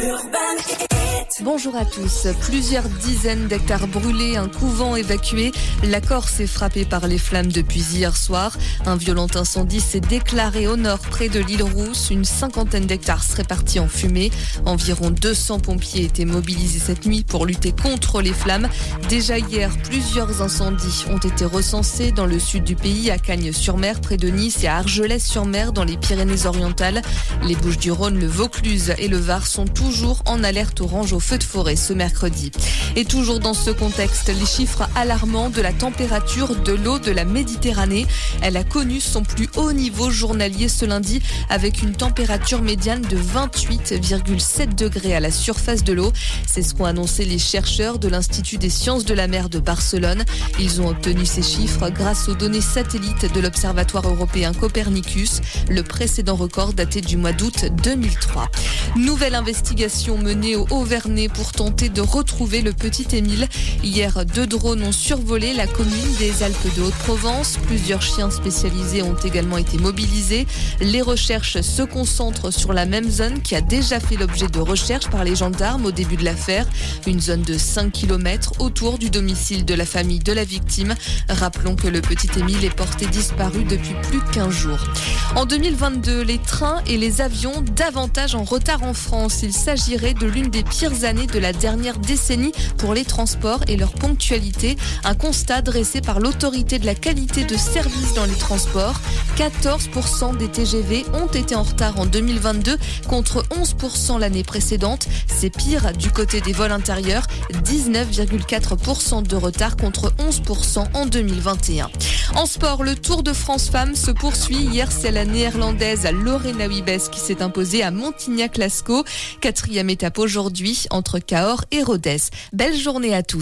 Urban Bonjour à tous. Plusieurs dizaines d'hectares brûlés, un couvent évacué. La Corse est frappée par les flammes depuis hier soir. Un violent incendie s'est déclaré au nord près de l'île Rousse. Une cinquantaine d'hectares seraient partis en fumée. Environ 200 pompiers étaient mobilisés cette nuit pour lutter contre les flammes. Déjà hier, plusieurs incendies ont été recensés dans le sud du pays, à Cagnes-sur-Mer, près de Nice et à Argelès-sur-Mer, dans les Pyrénées-Orientales. Les Bouches-du-Rhône, le Vaucluse et le Var sont toujours en alerte orange au feu de forêt ce mercredi. Et toujours dans ce contexte, les chiffres alarmants de la température de l'eau de la Méditerranée. Elle a connu son plus haut niveau journalier ce lundi avec une température médiane de 28,7 degrés à la surface de l'eau. C'est ce qu'ont annoncé les chercheurs de l'Institut des sciences de la mer de Barcelone. Ils ont obtenu ces chiffres grâce aux données satellites de l'Observatoire européen Copernicus. Le précédent record daté du mois d'août 2003. Nouvelle investigation menée au Pour tenter de retrouver le petit Émile. Hier, deux drones ont survolé la commune des Alpes de Haute-Provence. Plusieurs chiens spécialisés ont également été mobilisés. Les recherches se concentrent sur la même zone qui a déjà fait l'objet de recherches par les gendarmes au début de l'affaire. Une zone de 5 km autour du domicile de la famille de la victime. Rappelons que le petit Émile est porté disparu depuis plus de 15 jours. En 2022, les trains et les avions davantage en retard en France. Il s'agirait de l'une des pires années de la dernière décennie pour les transports et leur ponctualité. Un constat dressé par l'autorité de la qualité de service dans les transports. 14% des TGV ont été en retard en 2022 contre 11% l'année précédente. C'est pire du côté des vols intérieurs. 19,4% de retard contre 11% en 2021. En sport, le Tour de France Femmes se poursuit. Hier, c'est la néerlandaise Lorena Wiebes qui s'est imposée à Montignac-Lascaux. Quatrième étape aujourd'hui entre Cahors et Rodez. Belle journée à tous.